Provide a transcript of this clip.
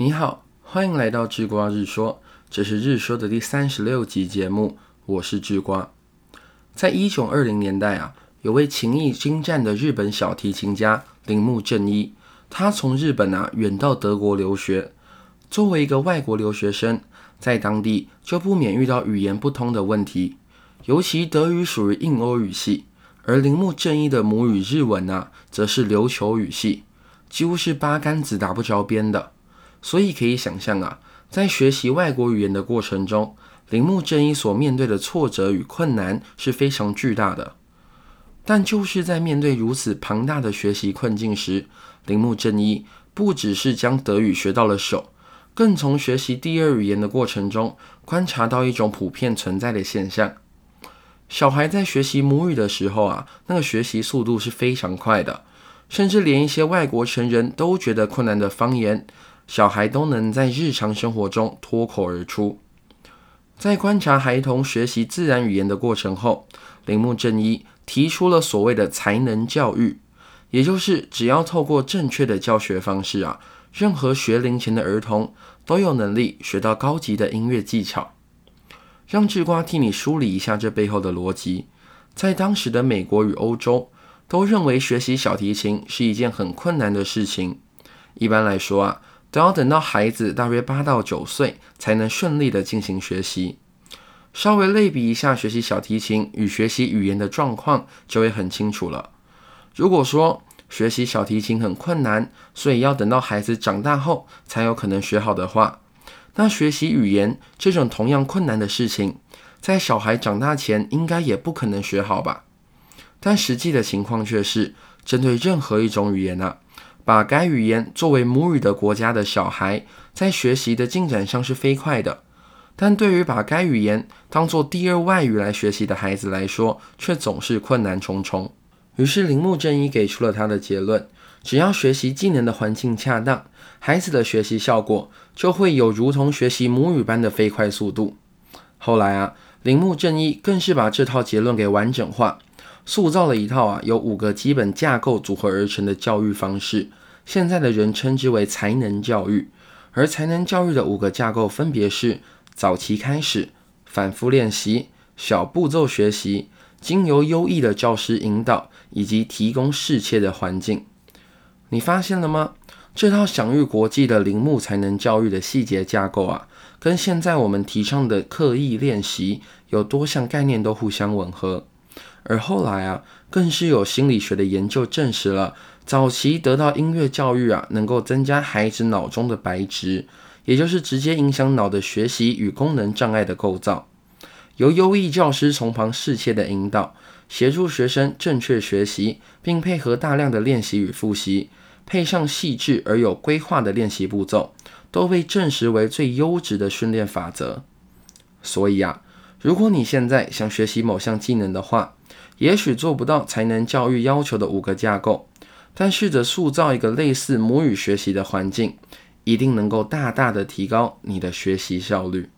你好，欢迎来到智瓜日说，这是日说的第三十六集节目，我是智瓜。在一九二零年代啊，有位琴艺精湛的日本小提琴家铃木正一，他从日本啊远到德国留学。作为一个外国留学生，在当地就不免遇到语言不通的问题，尤其德语属于印欧语系，而铃木正一的母语日文啊，则是琉球语系，几乎是八竿子打不着边的。所以可以想象啊，在学习外国语言的过程中，铃木正一所面对的挫折与困难是非常巨大的。但就是在面对如此庞大的学习困境时，铃木正一不只是将德语学到了手，更从学习第二语言的过程中观察到一种普遍存在的现象：小孩在学习母语的时候啊，那个学习速度是非常快的，甚至连一些外国成人都觉得困难的方言。小孩都能在日常生活中脱口而出。在观察孩童学习自然语言的过程后，铃木正一提出了所谓的才能教育，也就是只要透过正确的教学方式啊，任何学龄前的儿童都有能力学到高级的音乐技巧。让智瓜替你梳理一下这背后的逻辑。在当时的美国与欧洲，都认为学习小提琴是一件很困难的事情。一般来说啊。都要等到孩子大约八到九岁，才能顺利的进行学习。稍微类比一下学习小提琴与学习语言的状况，就会很清楚了。如果说学习小提琴很困难，所以要等到孩子长大后才有可能学好的话，那学习语言这种同样困难的事情，在小孩长大前应该也不可能学好吧？但实际的情况却是，针对任何一种语言啊。把该语言作为母语的国家的小孩，在学习的进展上是飞快的，但对于把该语言当做第二外语来学习的孩子来说，却总是困难重重。于是铃木正一给出了他的结论：只要学习技能的环境恰当，孩子的学习效果就会有如同学习母语般的飞快速度。后来啊，铃木正一更是把这套结论给完整化。塑造了一套啊由五个基本架构组合而成的教育方式，现在的人称之为才能教育。而才能教育的五个架构分别是：早期开始、反复练习、小步骤学习、经由优异的教师引导，以及提供适切的环境。你发现了吗？这套享誉国际的铃木才能教育的细节架构啊，跟现在我们提倡的刻意练习有多项概念都互相吻合。而后来啊，更是有心理学的研究证实了，早期得到音乐教育啊，能够增加孩子脑中的白质，也就是直接影响脑的学习与功能障碍的构造。由优异教师从旁适切的引导，协助学生正确学习，并配合大量的练习与复习，配上细致而有规划的练习步骤，都被证实为最优质的训练法则。所以啊，如果你现在想学习某项技能的话，也许做不到才能教育要求的五个架构，但试着塑造一个类似母语学习的环境，一定能够大大的提高你的学习效率。